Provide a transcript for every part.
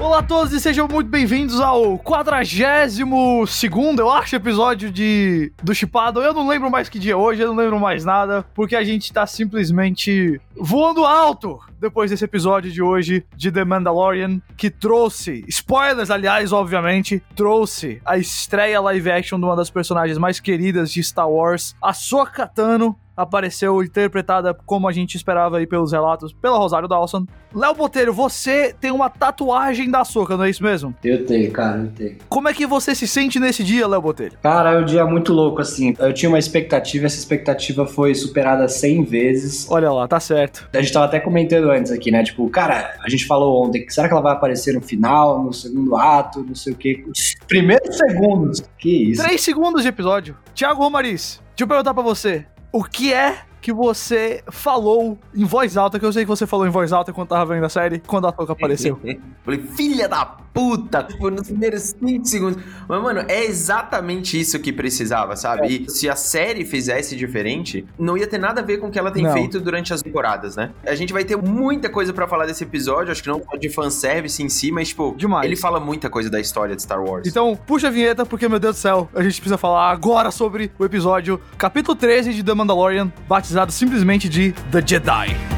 Olá a todos e sejam muito bem-vindos ao 42 segundo, eu acho, episódio de do Chipado. Eu não lembro mais que dia é hoje, eu não lembro mais nada, porque a gente tá simplesmente voando alto depois desse episódio de hoje de The Mandalorian, que trouxe, spoilers aliás, obviamente, trouxe a estreia live action de uma das personagens mais queridas de Star Wars, a Ahsoka Tano, apareceu interpretada como a gente esperava aí pelos relatos, pela Rosário Dawson. Léo Botelho, você tem uma tatuagem da Soca, não é isso mesmo? Eu tenho, cara, eu tenho. Como é que você se sente nesse dia, Léo Botelho? Cara, é um dia muito louco, assim. Eu tinha uma expectativa, essa expectativa foi superada 100 vezes. Olha lá, tá certo. A gente tava até comentando antes aqui, né? Tipo, cara, a gente falou ontem, será que ela vai aparecer no final, no segundo ato, não sei o quê? Primeiros segundos. Que isso? Três segundos de episódio. Tiago Romariz, deixa eu perguntar pra você o que é que você falou em voz alta, que eu sei que você falou em voz alta quando tava vendo a série, quando a Toca apareceu. Falei, filha da puta! Tipo, nos primeiros 5 segundos. Mas, mano, é exatamente isso que precisava, sabe? É. E se a série fizesse diferente, não ia ter nada a ver com o que ela tem não. feito durante as temporadas, né? A gente vai ter muita coisa para falar desse episódio, acho que não de fanservice em si, mas, tipo, Demais. ele fala muita coisa da história de Star Wars. Então, puxa a vinheta, porque, meu Deus do céu, a gente precisa falar agora sobre o episódio capítulo 13 de The Mandalorian, batizado simplesmente de The Jedi.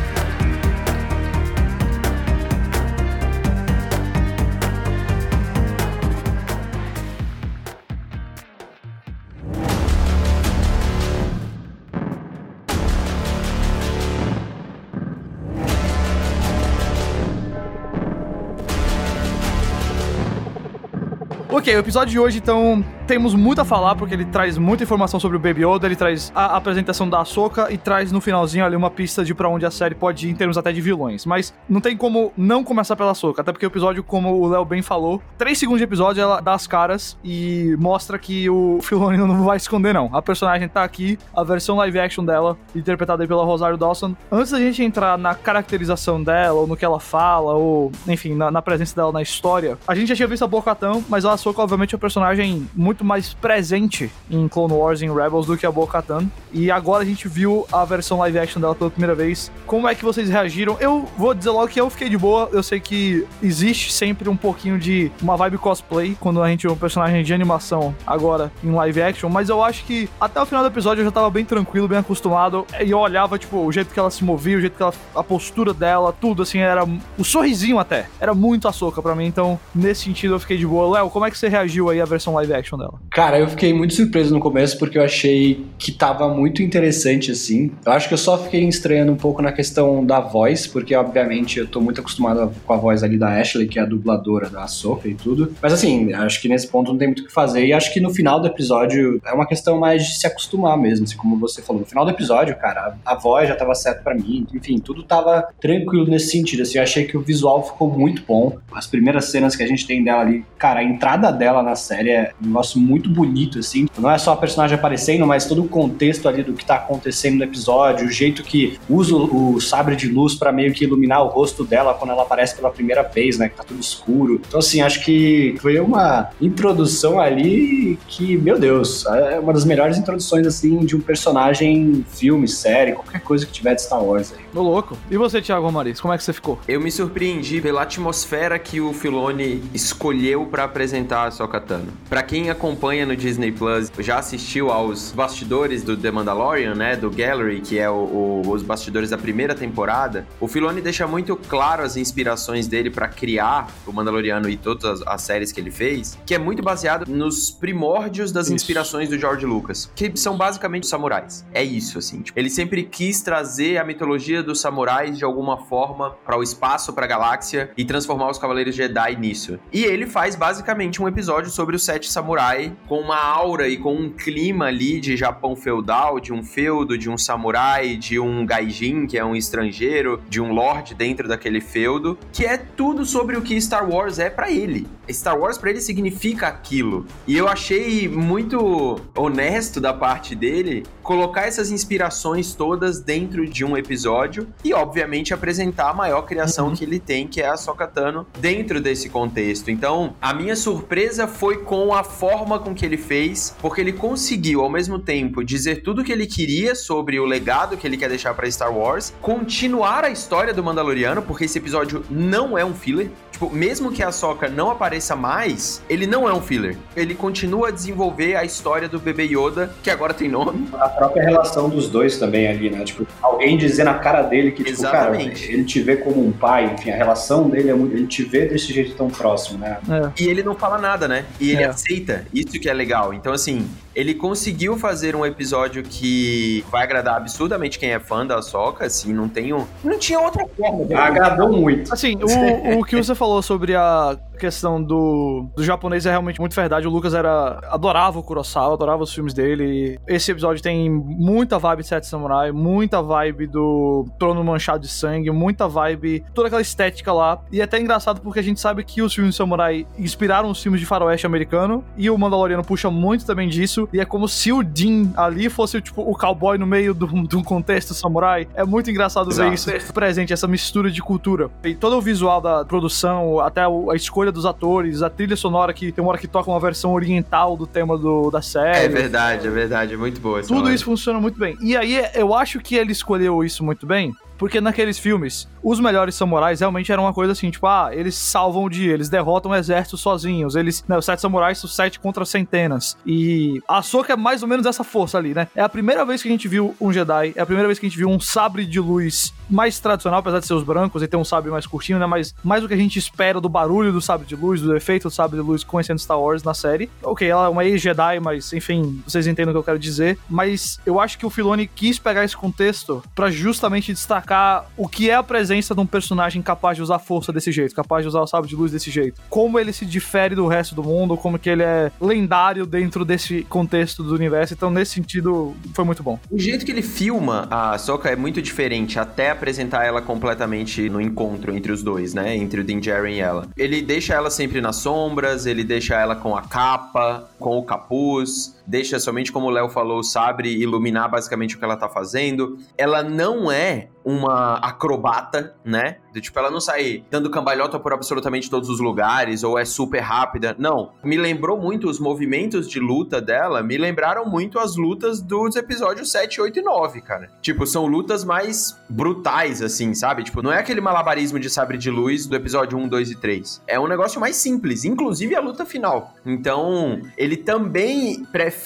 O episódio de hoje, então, temos muito a falar, porque ele traz muita informação sobre o Baby Yoda, ele traz a apresentação da Ahsoka e traz no finalzinho ali uma pista de para onde a série pode ir em termos até de vilões. Mas não tem como não começar pela Ahsoka, até porque o episódio, como o Léo bem falou, três segundos de episódio ela dá as caras e mostra que o Filoni não vai esconder, não. A personagem tá aqui, a versão live action dela, interpretada pela Rosário Dawson. Antes da gente entrar na caracterização dela, ou no que ela fala, ou, enfim, na, na presença dela na história, a gente já tinha visto a Bo-Katan, mas a Ahsoka, obviamente, é um personagem muito mais presente em Clone Wars e em Rebels do que a Bo-Katan. E agora a gente viu a versão live action dela pela primeira vez. Como é que vocês reagiram? Eu vou dizer logo que eu fiquei de boa. Eu sei que existe sempre um pouquinho de uma vibe cosplay quando a gente vê um personagem de animação agora em live action, mas eu acho que até o final do episódio eu já tava bem tranquilo, bem acostumado. E eu olhava, tipo, o jeito que ela se movia, o jeito que ela. a postura dela, tudo assim, era. O sorrisinho até. Era muito açúcar para mim. Então, nesse sentido, eu fiquei de boa. Léo, como é que você reagiu aí à versão live action dela? Cara, eu fiquei muito surpreso no começo porque eu achei que tava muito interessante assim. Eu acho que eu só fiquei estranhando um pouco na questão da voz, porque obviamente eu tô muito acostumado com a voz ali da Ashley, que é a dubladora da Sophie e tudo. Mas assim, acho que nesse ponto não tem muito o que fazer e acho que no final do episódio é uma questão mais de se acostumar mesmo, assim, como você falou. No final do episódio, cara, a, voz já tava certo para mim, enfim, tudo tava tranquilo nesse sentido, assim, eu achei que o visual ficou muito bom. As primeiras cenas que a gente tem dela ali, cara, a entrada dela na série é um negócio muito bonito, assim. Não é só a personagem aparecendo, mas todo o contexto ali do que tá acontecendo no episódio, o jeito que usa o sabre de luz para meio que iluminar o rosto dela quando ela aparece pela primeira vez, né? Que tá tudo escuro. Então, assim, acho que foi uma introdução ali que, meu Deus, é uma das melhores introduções, assim, de um personagem, filme, série, qualquer coisa que tiver de Star Wars aí. Ô, louco. E você, Thiago Romariz, como é que você ficou? Eu me surpreendi pela atmosfera que o Filoni escolheu para apresentar a Sokatano. Para quem acompanha acompanha no Disney Plus já assistiu aos bastidores do The Mandalorian, né? Do Gallery, que é o, o, os bastidores da primeira temporada, o Filoni deixa muito claro as inspirações dele para criar o Mandaloriano e todas as, as, séries que ele fez, que é muito baseado nos primórdios das isso. inspirações do George Lucas, que são basicamente os samurais. É isso, assim. Tipo, ele sempre quis trazer a mitologia dos samurais de alguma forma para o espaço, para a galáxia e transformar os Cavaleiros Jedi nisso. E ele faz basicamente um episódio sobre os sete samurais com uma aura e com um clima ali de Japão feudal, de um feudo, de um samurai, de um gaijin, que é um estrangeiro, de um lord dentro daquele feudo, que é tudo sobre o que Star Wars é para ele. Star Wars para ele significa aquilo. E eu achei muito honesto da parte dele colocar essas inspirações todas dentro de um episódio e, obviamente, apresentar a maior criação uhum. que ele tem, que é a Sokatano, dentro desse contexto. Então, a minha surpresa foi com a forma com que ele fez, porque ele conseguiu, ao mesmo tempo, dizer tudo o que ele queria sobre o legado que ele quer deixar para Star Wars, continuar a história do Mandaloriano, porque esse episódio não é um filler. Tipo, mesmo que a Soca não apareça mais, ele não é um filler. Ele continua a desenvolver a história do bebê Yoda, que agora tem nome. A própria relação dos dois também ali, né? Tipo, alguém dizer na cara dele que, tipo, Exatamente. cara, ele te vê como um pai, enfim, a relação dele é muito. Ele te vê desse jeito tão próximo, né? E ele não fala nada, né? E ele É. aceita. Isso que é legal. Então, assim, ele conseguiu fazer um episódio que vai agradar absurdamente quem é fã da Soca, assim, não tem um... Não tinha outra forma. de- Agradou muito. Assim, o, o que você falou sobre a questão do, do japonês é realmente muito verdade. O Lucas era adorava o Kurosawa, adorava os filmes dele. Esse episódio tem muita vibe de Sete Samurai, muita vibe do Trono Manchado de Sangue, muita vibe, toda aquela estética lá. E é até engraçado porque a gente sabe que os filmes de samurai inspiraram os filmes de faroeste americano e o Mandaloriano puxa muito também disso. E é como se o Din ali fosse tipo o cowboy no meio de um contexto samurai. É muito engraçado ver Exato. isso presente, essa mistura de cultura. E todo o visual da produção, até a escolha dos atores, a trilha sonora que tem uma hora que toca uma versão oriental do tema do, da série. É verdade, é verdade, é muito boa Tudo hora. isso funciona muito bem. E aí, eu acho que ele escolheu isso muito bem, porque naqueles filmes, os melhores samurais realmente eram uma coisa assim, tipo, ah, eles salvam o dia, eles derrotam o exército sozinhos, eles, né, os sete samurais são sete contra centenas. E a Soka é mais ou menos essa força ali, né? É a primeira vez que a gente viu um Jedi, é a primeira vez que a gente viu um sabre de luz mais tradicional, apesar de ser os brancos e ter um sabre mais curtinho, né? Mas mais do que a gente espera do barulho do sabre de luz, do efeito do sabre de luz conhecendo Star Wars na série. Ok, ela é uma ex-Jedi, mas enfim, vocês entendem o que eu quero dizer. Mas eu acho que o Filoni quis pegar esse contexto pra justamente destacar o que é a presença de um personagem capaz de usar força desse jeito, capaz de usar o sabre de luz desse jeito. Como ele se difere do resto do mundo, como que ele é lendário dentro desse contexto do universo. Então, nesse sentido, foi muito bom. O jeito que ele filma a Soca é muito diferente, até apresentar ela completamente no encontro entre os dois, né? Entre o Din Djarin e ela. Ele deixa ela sempre nas sombras, ele deixa ela com a capa, com o capuz, deixa somente, como o Léo falou, o sabre iluminar basicamente o que ela tá fazendo. Ela não é uma acrobata, né? Tipo, ela não sai dando cambalhota por absolutamente todos os lugares, ou é super rápida. Não. Me lembrou muito os movimentos de luta dela, me lembraram muito as lutas dos episódios 7, 8 e 9, cara. Tipo, são lutas mais brutais, assim, sabe? Tipo, não é aquele malabarismo de sabre de luz do episódio 1, 2 e 3. É um negócio mais simples, inclusive a luta final. Então, ele também prefere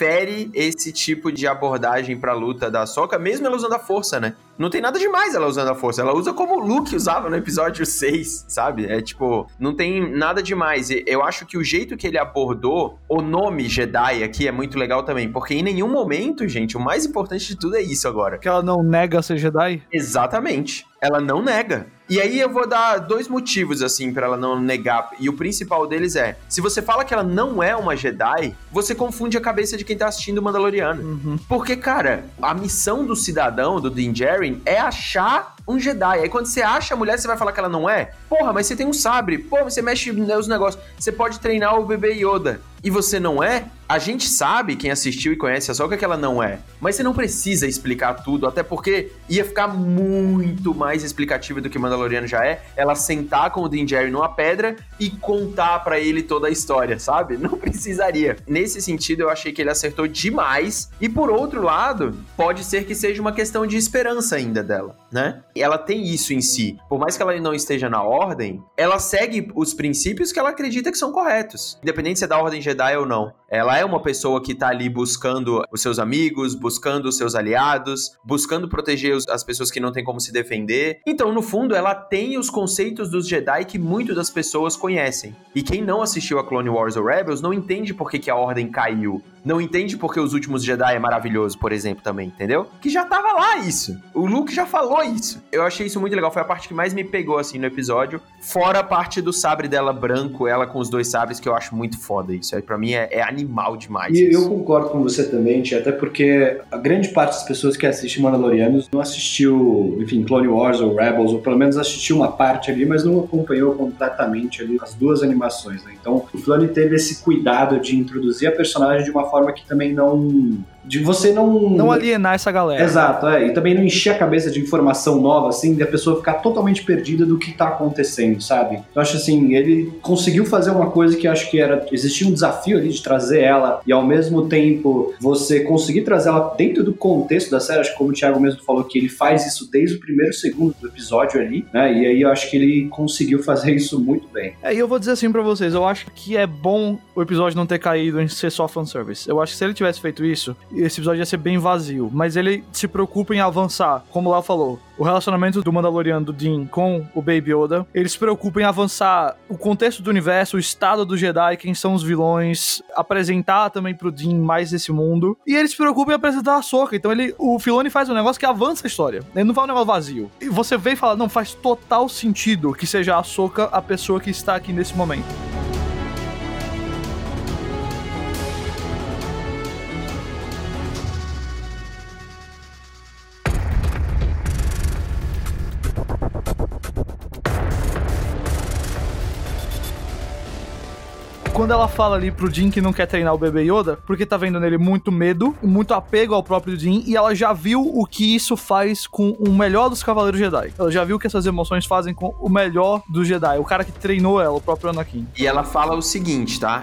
esse tipo de abordagem pra luta da Soca, mesmo ela usando a força, né? Não tem nada demais ela usando a força. Ela usa como o Luke usava no episódio 6, sabe? É tipo, não tem nada demais. Eu acho que o jeito que ele abordou o nome Jedi aqui é muito legal também. Porque em nenhum momento, gente, o mais importante de tudo é isso agora. Que ela não nega ser Jedi. Exatamente. Ela não nega. E aí eu vou dar dois motivos assim pra ela não negar. E o principal deles é: se você fala que ela não é uma Jedi, você confunde a cabeça de quem tá assistindo o Mandaloriano. Uhum. Porque, cara, a missão do cidadão, do Din Djarin, é achar um Jedi. Aí quando você acha a mulher, você vai falar que ela não é? Porra, mas você tem um sabre. Pô, você mexe nos negócios. Você pode treinar o bebê Yoda. E você não é? A gente sabe, quem assistiu e conhece a Soca, que ela não é. Mas você não precisa explicar tudo, até porque ia ficar muito mais explicativo do que Mandaloriano já é. Ela sentar com o Din Djarin numa pedra e contar pra ele toda a história, sabe? Não precisaria. Nesse sentido, eu achei que ele acertou demais. E por outro lado, pode ser que seja uma questão de esperança ainda dela, né? E ela tem isso em si. Por mais que ela não esteja na ordem, ela segue os princípios que ela acredita que são corretos. Independente se é da ordem Jedi ou não. Ela é uma pessoa que tá ali buscando os seus amigos, buscando os seus aliados, buscando proteger as pessoas que não têm como se defender. Então, no fundo, ela tem os conceitos dos Jedi que muitas das pessoas conhecem. E quem não assistiu a Clone Wars ou Rebels não entende por que, que a ordem caiu. Não entende porque os últimos Jedi é maravilhoso, por exemplo, também, entendeu? Que já tava lá isso. O Luke já falou isso. Eu achei isso muito legal. Foi a parte que mais me pegou, assim, no episódio. Fora a parte do sabre dela branco, ela com os dois sabres, que eu acho muito foda isso. Aí pra mim é, é animal demais. E isso. eu concordo com você também, Tia, até porque a grande parte das pessoas que assistem Mandalorianos não assistiu, enfim, Clone Wars ou Rebels, ou pelo menos assistiu uma parte ali, mas não acompanhou completamente ali as duas animações, né? Então, o Filoni teve esse cuidado de introduzir a personagem de uma forma que também não de você não. Não alienar essa galera. Exato, é. E também não encher a cabeça de informação nova, assim, de a pessoa ficar totalmente perdida do que tá acontecendo, sabe? Eu acho assim, ele conseguiu fazer uma coisa que eu acho que era. Existia um desafio ali de trazer ela e ao mesmo tempo você conseguir trazer ela dentro do contexto da série. Acho que como o Thiago mesmo falou que ele faz isso desde o primeiro segundo do episódio ali, né? E aí eu acho que ele conseguiu fazer isso muito bem. É, e eu vou dizer assim para vocês, eu acho que é bom o episódio não ter caído em ser só fanservice. Eu acho que se ele tivesse feito isso, esse episódio ia ser bem vazio. Mas ele se preocupa em avançar, como Léo falou. O relacionamento do Mandaloriano do Dean com o Baby Yoda. Ele se preocupa em avançar o contexto do universo, o estado do Jedi, quem são os vilões, apresentar também pro Dean mais esse mundo. E ele se preocupa em apresentar a Soca. Então ele, o Filoni faz um negócio que avança a história. Ele não faz um negócio vazio. E você vê e fala, não, faz total sentido que seja a Soca a pessoa que está aqui nesse momento. Quando ela fala ali pro Jin que não quer treinar o bebê Yoda, porque tá vendo nele muito medo, muito apego ao próprio Jin, e ela já viu o que isso faz com o melhor dos Cavaleiros Jedi. Ela já viu o que essas emoções fazem com o melhor do Jedi, o cara que treinou ela, o próprio Anakin. E ela fala o seguinte, tá?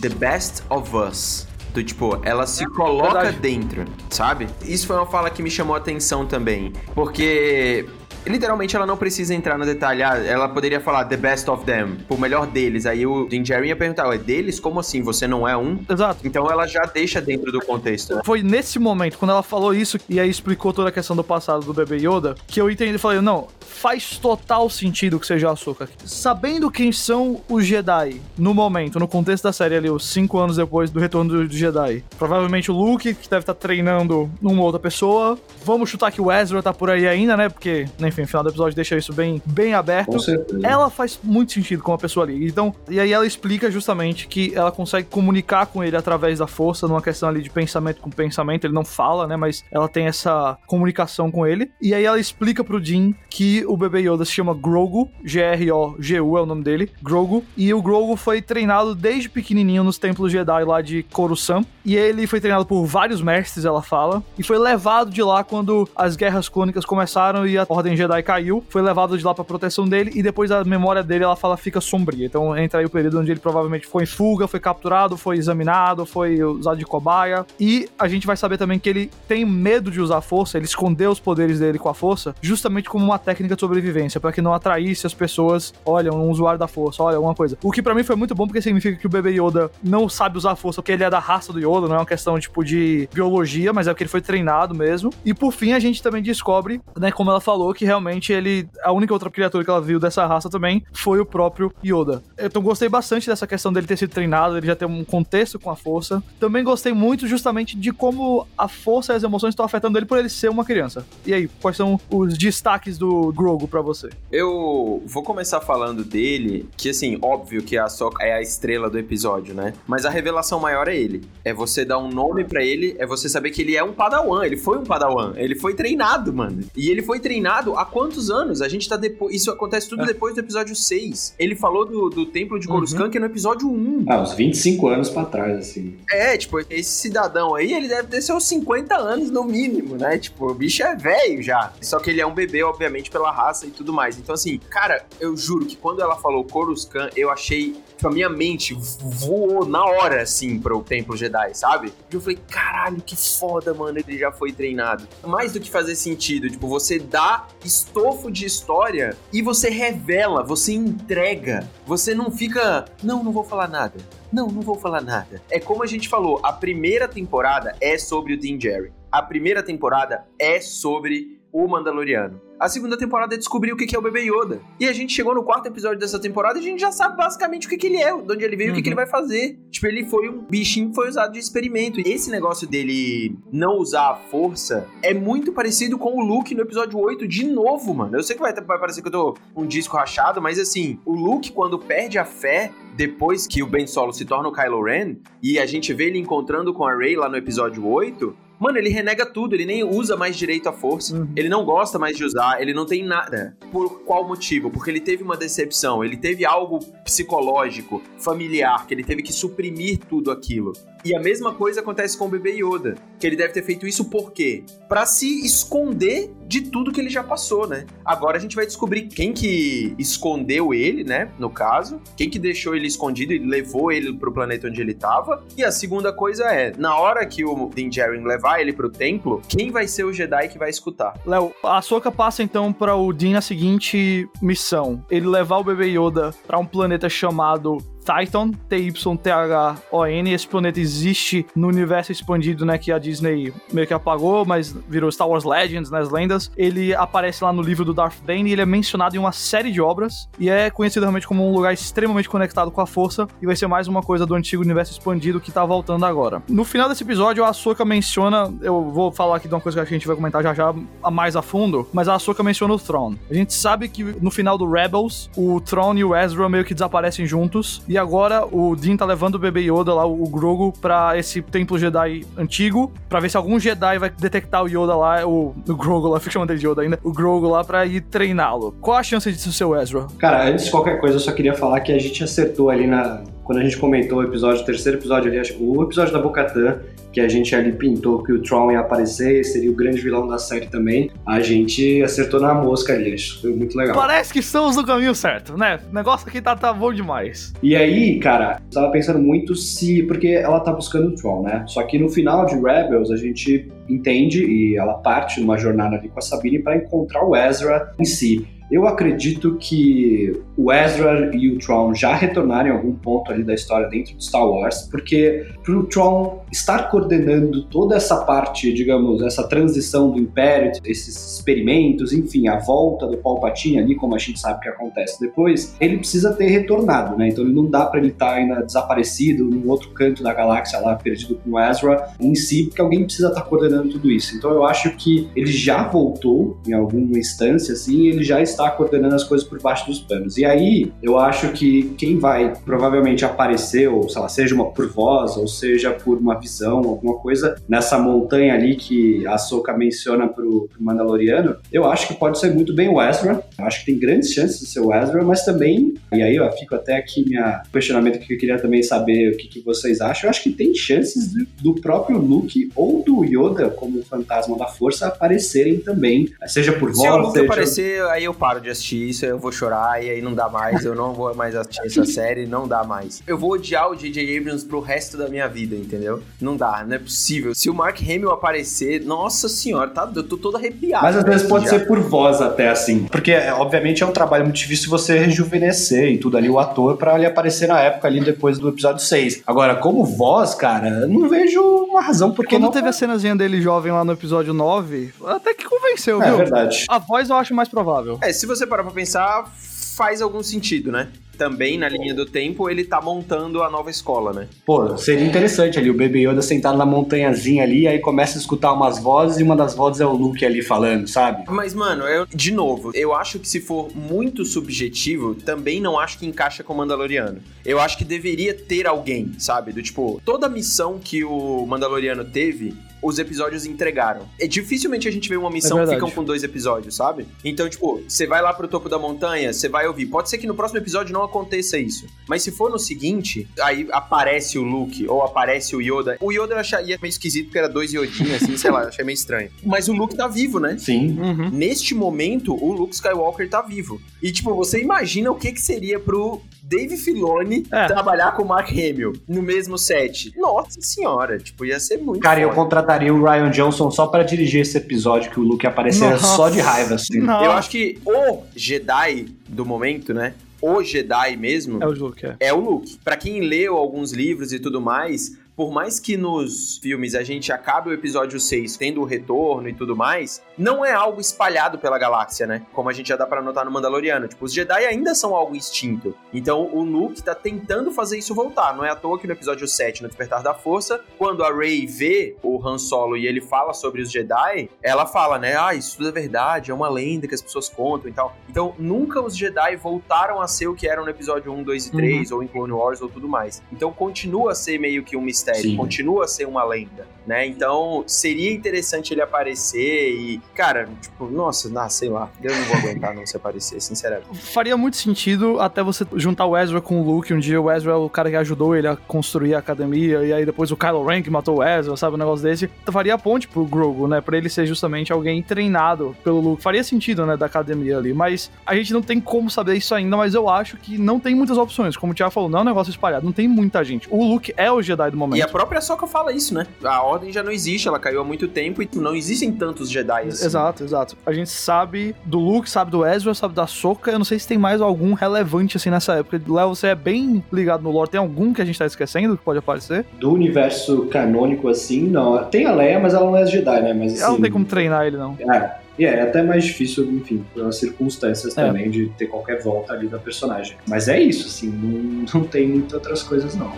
The best of us. Do tipo, ela se coloca Verdade. dentro, sabe? Isso foi uma fala que me chamou a atenção também. Porque literalmente ela não precisa entrar no detalhe. Ah, ela poderia falar the best of them, o melhor deles. Aí o Djarin ia perguntar, é deles? Como assim? Você não é um? Exato. Então ela já deixa dentro do contexto. Né? Foi nesse momento, quando ela falou isso, e aí explicou toda a questão do passado do bebê Yoda, que eu entendi e falei, não, faz total sentido que seja a Ahsoka. Sabendo quem são os Jedi no momento, no contexto da série ali, os cinco anos depois do retorno do Jedi. Provavelmente o Luke, que deve estar treinando uma outra pessoa. Vamos chutar que o Ezra tá por aí ainda, né? Porque, enfim, o final do episódio deixa isso bem, bem aberto. Ela faz muito sentido com a pessoa ali. Então, e aí ela explica justamente que ela consegue comunicar com ele através da força, numa questão ali de pensamento com pensamento. Ele não fala, né? Mas ela tem essa comunicação com ele. E aí ela explica pro Jin que o bebê Yoda se chama Grogu, G-R-O-G-U é o nome dele, Grogu. E o Grogu foi treinado desde pequenininho nos templos Jedi lá de Coruscant. E ele foi treinado por vários mestres, ela fala. E foi levado de lá quando as guerras clônicas começaram e a Ordem Jedi caiu. Foi levado de lá pra proteção dele. E depois a memória dele, ela fala, fica sombria. Então entra aí o período onde ele provavelmente foi em fuga, foi capturado, foi examinado, foi usado de cobaia. E a gente vai saber também que ele tem medo de usar a força, ele escondeu os poderes dele com a força, justamente como uma técnica de sobrevivência, para que não atraísse as pessoas, olha, um usuário da força, olha, alguma coisa. O que para mim foi muito bom, porque significa que o bebê Yoda não sabe usar a força, porque ele é da raça do Yoda, não é uma questão, tipo, de biologia, mas é porque ele foi treinado mesmo. E por fim, a gente também descobre, né, como ela falou, que realmente ele, a única outra criatura que ela viu dessa raça também foi o próprio Yoda. Então gostei bastante dessa questão dele ter sido treinado, ele já ter um contexto com a força. Também gostei muito justamente de como a força e as emoções estão afetando ele por ele ser uma criança. E aí, quais são os destaques do Grogu para você? Eu vou começar falando dele, que assim, óbvio que a Soka é a estrela do episódio, né? Mas a revelação maior é ele. É você dar um nome para ele, é você saber que ele é um padawan, ele foi um padawan, ele foi treinado, mano. E ele foi treinado há quantos anos? A gente tá depois, isso acontece tudo é. depois do episódio 6. Ele falou do, do templo de Coruscant uhum. que é no episódio 1. Ah, uns 25 anos para trás, assim. É, tipo, esse cidadão aí, ele deve ter seus 50 anos no mínimo, né? Tipo, o bicho é velho já. Só que ele é um bebê, obviamente, pela raça e tudo mais. Então, assim, cara, eu juro que quando ela falou Coruscant, eu achei. Tipo, a minha mente voou na hora, assim, pro Templo Jedi, sabe? E eu falei, caralho, que foda, mano, ele já foi treinado. Mais do que fazer sentido, tipo, você dá estofo de história e você revela, você entrega. Você não fica, não, não vou falar nada. Não, não vou falar nada. É como a gente falou, a primeira temporada é sobre o Dean Jerry. A primeira temporada é sobre o Mandaloriano. A segunda temporada é descobrir o que é o bebê Yoda. E a gente chegou no quarto episódio dessa temporada e a gente já sabe basicamente o que, que ele é, de onde ele veio, uhum. o que, que ele uhum. vai fazer. Tipo, ele foi um bichinho que foi usado de experimento. E esse negócio dele não usar a força é muito parecido com o Luke no episódio 8 de novo, mano. Eu sei que vai, vai parecer que eu tô um disco rachado, mas assim, o Luke, quando perde a fé, depois que o Ben Solo se torna o Kylo Ren, e a gente vê ele encontrando com a Rey lá no episódio 8, Mano, ele renega tudo, ele nem usa mais direito à força, uhum. ele não gosta mais de usar, ele não tem nada. Por qual motivo? Porque ele teve uma decepção, ele teve algo psicológico, familiar, que ele teve que suprimir tudo aquilo. E a mesma coisa acontece com o bebê Yoda. que ele deve ter feito isso por quê? Pra se esconder de tudo que ele já passou, né? Agora a gente vai descobrir quem que escondeu ele, né? No caso, quem que deixou ele escondido e levou ele pro planeta onde ele tava. E a segunda coisa é, na hora que o Din Djarin levar ele pro templo, quem vai ser o Jedi que vai escutar? Léo, a Soka passa então para o Din a seguinte missão: ele levar o bebê Yoda para um planeta chamado Titan, T-Y-T-H-O-N. Esse planeta existe no universo expandido, né? Que a Disney meio que apagou, mas virou Star Wars Legends, né? As lendas. Ele aparece lá no livro do Darth Bane e ele é mencionado em uma série de obras. E é conhecido realmente como um lugar extremamente conectado com a força. E vai ser mais uma coisa do antigo universo expandido que tá voltando agora. No final desse episódio, a Ahsoka menciona. Eu vou falar aqui de uma coisa que a gente vai comentar já já mais a fundo. Mas a Ahsoka menciona o Throne. A gente sabe que no final do Rebels, o Throne e o Ezra meio que desaparecem juntos. E agora o Din tá levando o bebê Yoda lá, o Grogu, pra esse templo Jedi antigo, pra ver se algum Jedi vai detectar o Yoda lá, o, o Grogu lá, fico chamando ele de Yoda ainda, o Grogu lá pra ir treiná-lo. Qual a chance disso ser o Ezra? Cara, antes de qualquer coisa, eu só queria falar que a gente acertou ali na. Quando a gente comentou o episódio, o terceiro episódio ali, acho, o episódio da Bocatã, que a gente ali pintou que o Tron ia aparecer, seria o grande vilão da série também. A gente acertou na mosca ali, acho. Foi muito legal. Parece que estamos no caminho certo, né? O negócio aqui tá, tá bom demais. E aí, cara, eu tava pensando muito se. Porque ela tá buscando o Tron, né? Só que no final de Rebels a gente entende e ela parte numa jornada ali com a Sabine para encontrar o Ezra em si. Eu acredito que o Ezra e o Tron já retornaram em algum ponto ali da história dentro de Star Wars, porque pro Tron estar coordenando toda essa parte, digamos, essa transição do Império, esses experimentos, enfim, a volta do Palpatine ali, como a gente sabe que acontece depois, ele precisa ter retornado, né? Então ele não dá para ele estar tá ainda desaparecido num outro canto da galáxia lá, perdido com o Ezra em si, porque alguém precisa estar tá coordenando tudo isso. Então eu acho que ele já voltou em alguma instância, assim, ele já está está coordenando as coisas por baixo dos panos. E aí, eu acho que quem vai provavelmente aparecer, ou sei lá, seja uma por voz, ou seja por uma visão, alguma coisa, nessa montanha ali que a Soka menciona pro, pro Mandaloriano, eu acho que pode ser muito bem o Ezra. Eu acho que tem grandes chances de ser o Ezra, mas também, e aí eu fico até aqui minha questionamento que eu queria também saber o que, que vocês acham. Eu acho que tem chances do, do próprio Luke ou do Yoda como fantasma da força aparecerem também, seja por voz, Se o Luke seja... aparecer, aí eu paro de assistir isso, eu vou chorar e aí não dá mais, eu não vou mais assistir essa série, não dá mais. Eu vou odiar o J.J. Abrams pro resto da minha vida, entendeu? Não dá, não é possível. Se o Mark Hamill aparecer, nossa senhora, tá, eu tô todo arrepiado. Mas às vezes pode já. ser por voz até assim, porque obviamente é um trabalho muito difícil você rejuvenescer e tudo ali o ator para ele aparecer na época ali depois do episódio 6. Agora, como voz, cara, eu não vejo uma razão porque Quando não... teve a cenazinha dele jovem lá no episódio 9, até que convenceu, é, viu? É verdade. A voz eu acho mais provável. É, se você parar pra pensar, faz algum sentido, né? Também na linha do tempo, ele tá montando a nova escola, né? Pô, seria interessante ali o Baby Yoda sentado na montanhazinha ali, aí começa a escutar umas vozes e uma das vozes é o Luke ali falando, sabe? Mas, mano, eu, de novo, eu acho que se for muito subjetivo, também não acho que encaixa com o Mandaloriano. Eu acho que deveria ter alguém, sabe? Do tipo, toda missão que o Mandaloriano teve, os episódios entregaram. É dificilmente a gente vê uma missão é que ficam com dois episódios, sabe? Então, tipo, você vai lá pro topo da montanha, você vai ouvir. Pode ser que no próximo episódio não aconteça isso. Mas se for no seguinte, aí aparece o Luke ou aparece o Yoda. O Yoda eu acharia meio esquisito porque era dois Yodinhos, assim, sei lá, eu achei meio estranho. Mas o Luke tá vivo, né? Sim. Uhum. Neste momento, o Luke Skywalker tá vivo. E, tipo, você imagina o que que seria pro Dave Filoni É. trabalhar com o Mark Hamill no mesmo set. Nossa senhora, tipo, ia ser muito Cara, eu foda. contrataria o Ryan Johnson só pra dirigir esse episódio que o Luke apareceria Nossa. só de raiva, assim. Não. Eu acho que o Jedi do momento, né? O Jedi mesmo É o Luke, é. é o Luke. Pra quem leu alguns livros e tudo mais, por mais que nos filmes a gente acabe o episódio 6 tendo o retorno e tudo mais, não é algo espalhado pela galáxia, né? Como a gente já dá pra notar no Mandaloriano. Tipo, os Jedi ainda são algo extinto. Então o Luke tá tentando fazer isso voltar. Não é à toa que no episódio 7, no Despertar da Força, quando a Rey vê o Han Solo e ele fala sobre os Jedi, ela fala, né? Ah, isso tudo é verdade, é uma lenda que as pessoas contam e tal. Então nunca os Jedi voltaram a ser o que eram no episódio 1, 2 e 3, ou em Clone Wars ou tudo mais. Então continua a ser meio que um mistério, Sim. continua a ser uma lenda, né? Então seria interessante ele aparecer e, cara, tipo, nossa, nah, sei lá, eu não vou aguentar não se aparecer, sinceramente. Faria muito sentido até você juntar o Ezra com o Luke. Um dia o Ezra é o cara que ajudou ele a construir a academia, e aí depois o Kylo Ren que matou o Ezra, sabe? Um negócio desse. Faria a ponte pro Grogu, né? Pra ele ser justamente alguém treinado pelo Luke. Faria sentido, né? Da academia ali. Mas a gente não tem como saber isso ainda, mas eu acho que não tem muitas opções. Como o Thiago falou, não é um negócio espalhado, não tem muita gente. O Luke é o Jedi do momento. E a própria Soka fala isso, né? A ordem já não existe, ela caiu há muito tempo e não existem tantos Jedi assim. Exato, exato. A gente sabe do Luke, sabe do Ezra, sabe da Soka. Eu não sei se tem mais algum relevante assim nessa época. Léo, você é bem ligado no lore. Tem algum que a gente tá esquecendo que pode aparecer? Do universo canônico, assim, não. Tem a Leia, mas ela não é Jedi, né? Mas, assim, ela não tem como treinar ele, não. É, e é até mais difícil, enfim, pelas circunstâncias é. também de ter qualquer volta ali da personagem. Mas é isso, assim, não, não tem muitas outras coisas, não.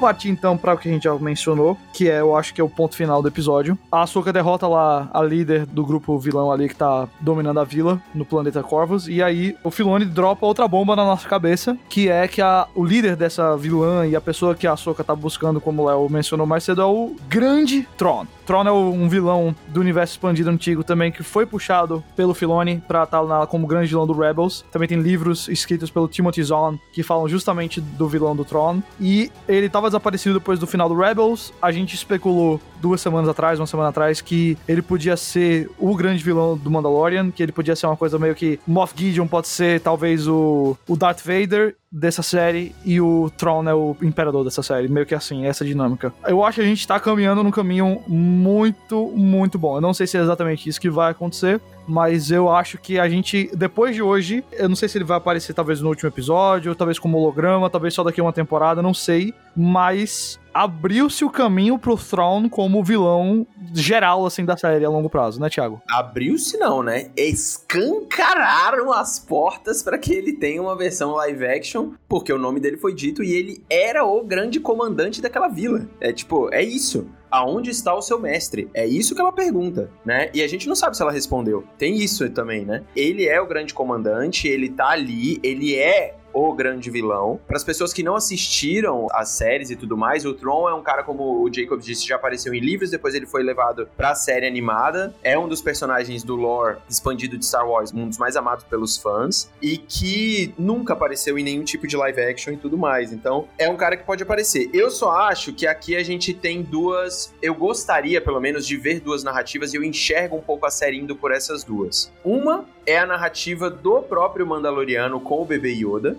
Partir então para o que a gente já mencionou, que é, eu acho que é o ponto final do episódio. A Ahsoka derrota lá a líder do grupo vilão ali que tá dominando a vila no planeta Corvus, e aí o Filone dropa outra bomba na nossa cabeça, que é que a, o líder dessa vilã e a pessoa que a Ahsoka tá buscando, como o Léo mencionou mais cedo, é o Grande Tron. Tron é um vilão do universo expandido antigo também, que foi puxado pelo Filoni pra estar tá como grande vilão do Rebels. Também tem livros escritos pelo Timothy Zahn que falam justamente do vilão do Tron. E ele estava desaparecido depois do final do Rebels. A gente especulou duas semanas atrás, uma semana atrás, que ele podia ser o grande vilão do Mandalorian, que ele podia ser uma coisa meio que Moff Gideon pode ser talvez o, o Darth Vader dessa série e o Tron é o imperador dessa série, meio que assim, essa dinâmica. Eu acho que a gente tá caminhando num caminho muito, muito bom. Eu não sei se é exatamente isso que vai acontecer, mas eu acho que a gente, depois de hoje, eu não sei se ele vai aparecer talvez no último episódio, talvez como holograma, talvez só daqui a uma temporada, não sei, mas abriu-se o caminho pro Thrawn como vilão geral, assim, da série a longo prazo, né, Thiago? Abriu-se não, né? Escancararam as portas para que ele tenha uma versão live action, porque o nome dele foi dito e ele era o grande comandante daquela vila. É tipo, é isso aonde está o seu mestre? É isso que ela pergunta, né? E a gente não sabe se ela respondeu. Tem isso também, né? Ele é o grande comandante, ele tá ali, ele é o grande vilão. Para as pessoas que não assistiram as séries e tudo mais, o Tron é um cara, como o Jacob disse, já apareceu em livros, depois ele foi levado para a série animada. É um dos personagens do lore expandido de Star Wars, um dos mais amados pelos fãs, e que nunca apareceu em nenhum tipo de live action e tudo mais. Então, é um cara que pode aparecer. Eu só acho que aqui a gente tem duas. Eu gostaria, pelo menos, de ver duas narrativas e eu enxergo um pouco a série indo por essas duas. Uma é a narrativa do próprio Mandaloriano com o bebê Yoda,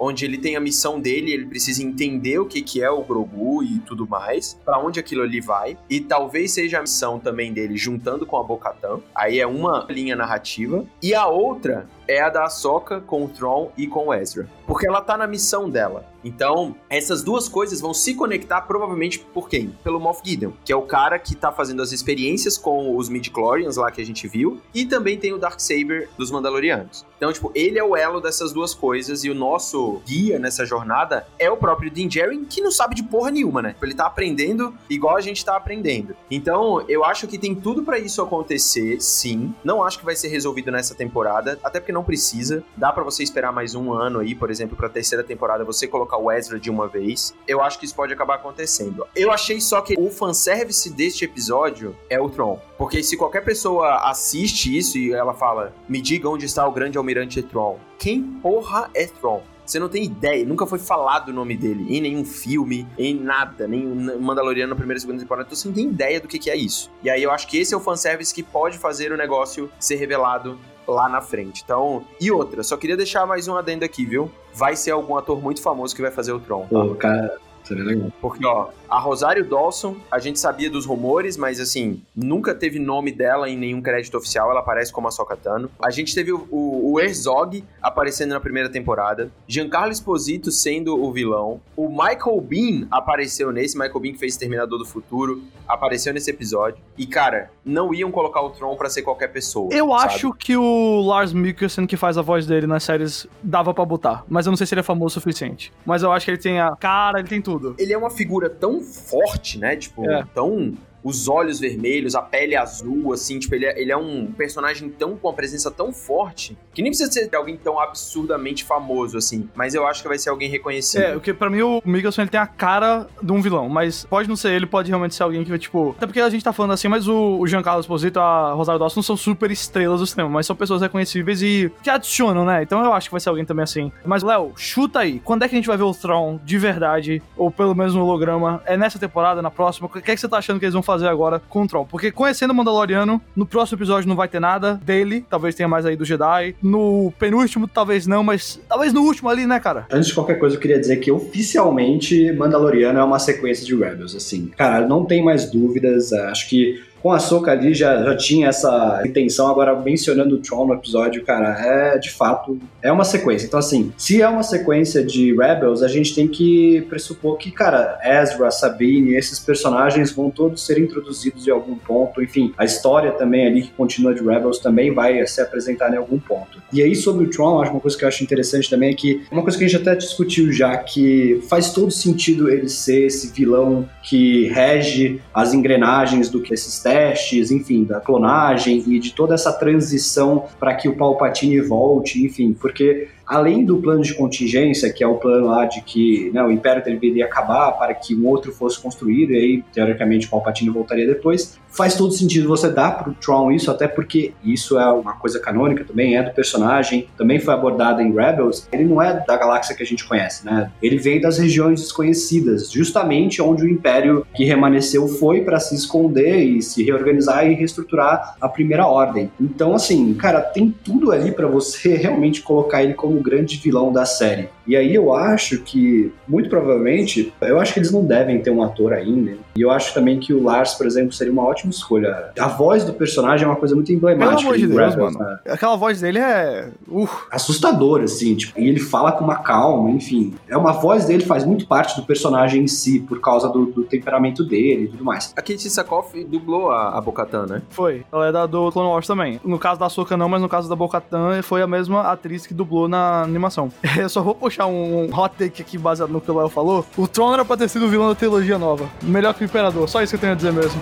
onde ele tem a missão dele, ele precisa entender o que, que é o Grogu e tudo mais, para onde aquilo ali vai, e talvez seja a missão também dele juntando com a Bocatan. Aí é uma linha narrativa, e a outra é a da Ahsoka com o Thrawn e com o Ezra. Porque ela tá na missão dela. Então, essas duas coisas vão se conectar provavelmente por quem? Pelo Moff Gideon, que é o cara que tá fazendo as experiências com os midi-chlorians lá que a gente viu, e também tem o Darksaber dos Mandalorianos. Então, tipo, ele é o elo dessas duas coisas e o nosso guia nessa jornada é o próprio Din Djarin, que não sabe de porra nenhuma, né? Ele tá aprendendo igual a gente tá aprendendo. Então, eu acho que tem tudo para isso acontecer, sim. Não acho que vai ser resolvido nessa temporada, até porque não precisa. Dá para você esperar mais um ano aí, por exemplo, pra terceira temporada, você colocar o Ezra de uma vez. Eu acho que isso pode acabar acontecendo. Eu achei só que o fanservice deste episódio é o Tron. Porque se qualquer pessoa assiste isso e ela fala, me diga onde está o grande almirante Tron. Quem porra é Tron? Você não tem ideia, nunca foi falado o nome dele em nenhum filme, em nada, nem Mandaloriano na primeira e segunda temporada, então você não tem ideia do que, que é isso. E aí eu acho que esse é o fanservice que pode fazer o negócio ser revelado lá na frente. Então, e outra, só queria deixar mais um adendo aqui, viu? Vai ser algum ator muito famoso que vai fazer o Tron. Tá? Pô, cara, seria legal. Porque, ó, A Rosário Dawson, a gente sabia dos rumores, mas assim, nunca teve nome dela em nenhum crédito oficial, ela aparece como a Sokatano. A gente teve o, o, o Herzog aparecendo na primeira temporada, Giancarlo Esposito sendo o vilão, o Michael Bean apareceu nesse, Michael Bean que fez Terminador do Futuro, apareceu nesse episódio. E cara, não iam colocar o Tron para ser qualquer pessoa. Eu sabe? acho que o Lars Mikkelsen, que faz a voz dele nas séries, dava pra botar. Mas eu não sei se ele é famoso o suficiente. Mas eu acho que ele tem a cara, ele tem tudo. Ele é uma figura tão forte, né? Tipo, É. tão os olhos vermelhos, a pele azul, assim, tipo, ele é, ele é um personagem tão com uma presença tão forte que nem precisa ser alguém tão absurdamente famoso, assim. Mas eu acho que vai ser alguém reconhecido. É, porque pra mim o Mikkelsen ele tem a cara de um vilão, mas pode não ser ele, pode realmente ser alguém que, tipo. Até porque a gente tá falando assim, mas o, o Giancarlo Esposito, a Rosário Dawson são super estrelas do cinema, mas são pessoas reconhecíveis e que adicionam, né? Então eu acho que vai ser alguém também assim. Mas, Léo, chuta aí. Quando é que a gente vai ver o Tron de verdade? Ou pelo menos no holograma? É nessa temporada, na próxima? O que é que você tá achando que eles vão fazer agora com o Tron? Porque conhecendo o Mandaloriano, no próximo episódio não vai ter nada dele, talvez tenha mais aí do Jedi. No penúltimo, talvez não, mas talvez no último ali, né, cara? Antes de qualquer coisa, eu queria dizer que oficialmente Mandaloriano é uma sequência de Rebels, assim. Cara, não tem mais dúvidas. Acho que com a Soca ali já, já tinha essa intenção, agora mencionando o Tron no episódio, cara, é de fato, é uma sequência. Então, assim, se é uma sequência de Rebels, a gente tem que pressupor que, cara, Ezra, Sabine, esses personagens vão todos ser introduzidos em algum ponto. Enfim, a história também ali que continua de Rebels também vai se apresentar em algum ponto. E aí, sobre o Tron, acho uma coisa que eu acho interessante também é que uma coisa que a gente até discutiu já, que faz todo sentido ele ser esse vilão que rege as engrenagens do que esses testes, enfim, da clonagem e de toda essa transição para que o Palpatine volte, enfim, porque além do plano de contingência, que é o plano lá de que né, o Império deveria acabar para que um outro fosse construído, e aí, teoricamente, o Palpatine voltaria depois, faz todo sentido você dar pro Tron isso, até porque isso é uma coisa canônica também, é do personagem, também foi abordado em Rebels. Ele não é da galáxia que a gente conhece, né? Ele veio das regiões desconhecidas, justamente onde o Império que remanesceu foi para se esconder e se reorganizar e reestruturar a Primeira Ordem. Então, assim, cara, tem tudo ali para você realmente colocar ele como o grande vilão da série. E aí eu acho que, muito provavelmente, eu acho que eles não devem ter um ator ainda. E eu acho também que o Lars, por exemplo, seria uma ótima escolha. A voz do personagem é uma coisa muito Pelo emblemática. amor de Deus, Rebels, mano. né? Aquela voz dele é. Uh, assustador, assim, tipo, e ele fala com uma calma, enfim. É uma voz dele faz muito parte do personagem em si, por causa do, do temperamento dele e tudo mais. A Kate Sakoff dublou a, a Bocatan, né? foi. Ela é da do Clone Wars também. No caso da Soca não, mas no caso da Bo-Katan foi a mesma atriz que dublou na animação. Eu só vou puxar um hot take aqui baseado no que o Léo falou. O Tron era pra ter sido o vilão da trilogia nova. Melhor que o Imperador. Só isso que eu tenho a dizer mesmo.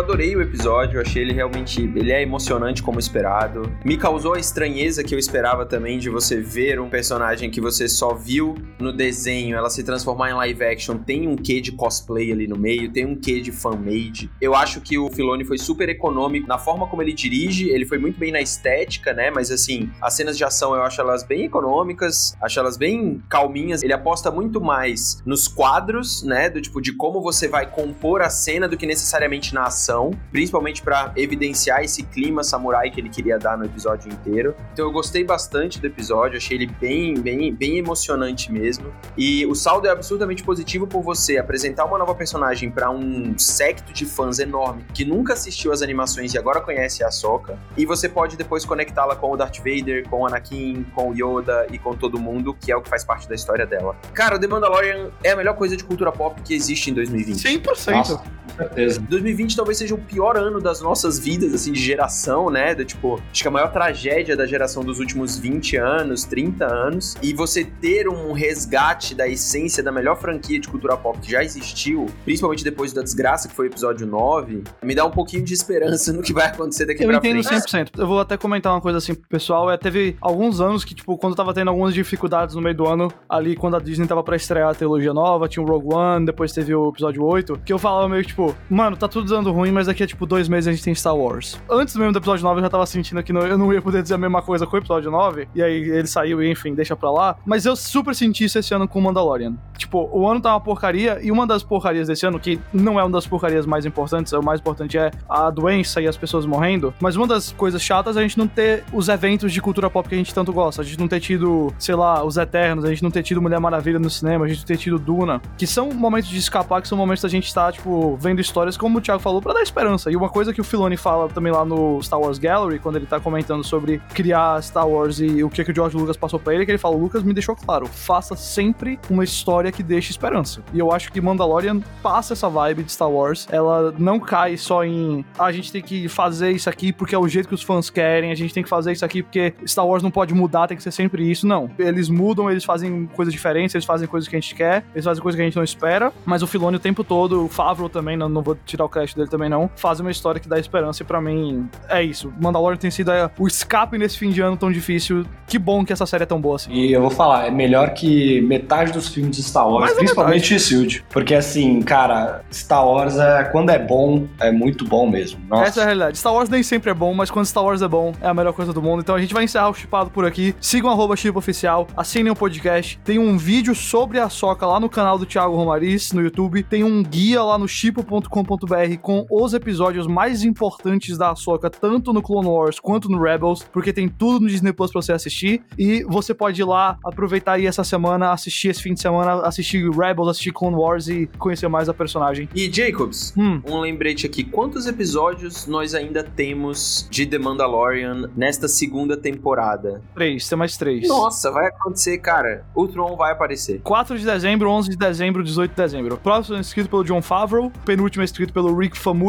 Adorei o episódio, eu achei ele realmente, ele é emocionante como esperado. Me causou a estranheza que eu esperava também de você ver um personagem que você só viu no desenho, ela se transformar em live action, tem um quê de cosplay ali no meio, tem um quê de fan-made. Eu acho que o Filoni foi super econômico na forma como ele dirige, ele foi muito bem na estética, né? Mas assim, as cenas de ação eu acho elas bem econômicas, acho elas bem calminhas. Ele aposta muito mais nos quadros, né? Do tipo de como você vai compor a cena do que necessariamente na ação, principalmente pra evidenciar esse clima samurai que ele queria dar no episódio inteiro. Então eu gostei bastante do episódio, achei ele bem, bem, bem emocionante mesmo. E o saldo é absurdamente positivo por você apresentar uma nova personagem pra um secto de fãs enorme que nunca assistiu as animações e agora conhece a Soka. E você pode depois conectá-la com o Darth Vader, com o Anakin, com o Yoda e com todo mundo, que é o que faz parte da história dela. Cara, o The Mandalorian é a melhor coisa de cultura pop que existe em 2020. 100%. Nossa, com certeza. 2020 talvez seja o pior ano das nossas vidas, assim, de geração, né? Do, tipo, acho que a maior tragédia da geração dos últimos 20 anos, 30 anos. E você ter um resgate da essência da melhor franquia de cultura pop que já existiu, principalmente depois da desgraça que foi o episódio 9, me dá um pouquinho de esperança no que vai acontecer daqui Eu pra entendo frente. 100%. Eu vou até comentar uma coisa assim pro pessoal. É, teve alguns anos que, tipo, quando tava tendo algumas dificuldades no meio do ano, ali quando a Disney tava pra estrear a trilogia nova, tinha o Rogue One, depois teve o episódio 8, que eu falava meio tipo, mano, tá tudo dando ruim, mas daqui a tipo dois meses a gente tem Star Wars. Antes mesmo do episódio 9 eu já tava sentindo que não, eu não ia poder dizer a mesma coisa com o episódio 9, e aí ele saiu e enfim, deixa pra lá. Mas eu super senti isso esse ano com o Mandalorian. Tipo, o ano tá uma porcaria, e uma das porcarias desse ano, que não é uma das porcarias mais importantes, o mais importante é a doença e as pessoas morrendo, mas uma das coisas chatas é a gente não ter os eventos de cultura pop que a gente tanto gosta. A gente não ter tido, sei lá, os Eternos, a gente não ter tido Mulher Maravilha no cinema, a gente não ter tido Duna, que são momentos de escapar, que são momentos da gente estar, tá, tipo, vendo histórias, como o Thiago falou, para dar esperança. E uma coisa que o Filoni fala também lá no Star Wars Gallery, quando ele tá comentando sobre criar Star Wars e o que, que o George Lucas passou para ele, que ele fala: Lucas me deixou claro, faça sempre uma história que deixe esperança. E eu acho que Mandalorian passa essa vibe de Star Wars. Ela não cai só em ah, a gente tem que fazer isso aqui porque é o jeito que os fãs querem, a gente tem que fazer isso aqui porque Star Wars não pode mudar, tem que ser sempre isso. Não. Eles mudam, eles fazem coisas diferentes, eles fazem coisas que a gente quer, eles fazem coisas que a gente não espera, mas o Filoni o tempo todo, o Favreau também, não, não vou tirar o crédito dele também não, faz uma história que dá esperança e pra mim é isso. Mandalorian tem sido é, o escape nesse fim de ano tão difícil. Que bom que essa série é tão boa assim. E eu vou falar, é melhor que metade dos filmes de Star Wars, principalmente Shield. Porque assim, cara, Star Wars é quando é bom, é muito bom mesmo. Nossa. Essa é a realidade. Star Wars nem sempre é bom, mas quando Star Wars é bom, é a melhor coisa do mundo. Então a gente vai encerrar o chipado por aqui. Sigam arroba Oficial, assinem o podcast. Tem um vídeo sobre a soca lá no canal do Thiago Romariz no YouTube. Tem um guia lá no chipo.com.br com os episódios mais importantes da soca, tanto no Clone Wars quanto no Rebels, porque tem tudo no Disney Plus pra você assistir. E você pode ir lá, aproveitar aí essa semana, assistir esse fim de semana, assistir Rebels, assistir Clone Wars e conhecer mais a personagem. E Jacobs, hum. um lembrete aqui: quantos episódios nós ainda temos de The Mandalorian nesta segunda temporada? Três, tem mais três. Nossa, vai acontecer, cara. O Tron vai aparecer. 4 de dezembro, 11 de dezembro, 18 de dezembro. Próximo é escrito pelo John Favreau, penúltimo é escrito pelo Rick Famuyiwa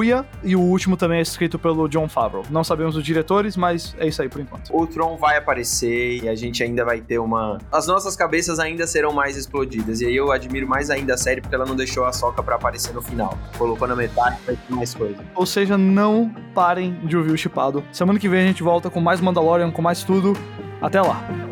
e o último também é escrito pelo John Favreau. Não sabemos os diretores, mas é isso aí por enquanto. O Tron vai aparecer e a gente ainda vai ter uma. As nossas cabeças ainda serão mais explodidas. E aí eu admiro mais ainda a série porque ela não deixou a soca para aparecer no final. Colocou na metade pra ter mais coisa. Ou seja, não parem de ouvir o Chipado. Semana que vem a gente volta com mais Mandalorian, com mais tudo. Até lá!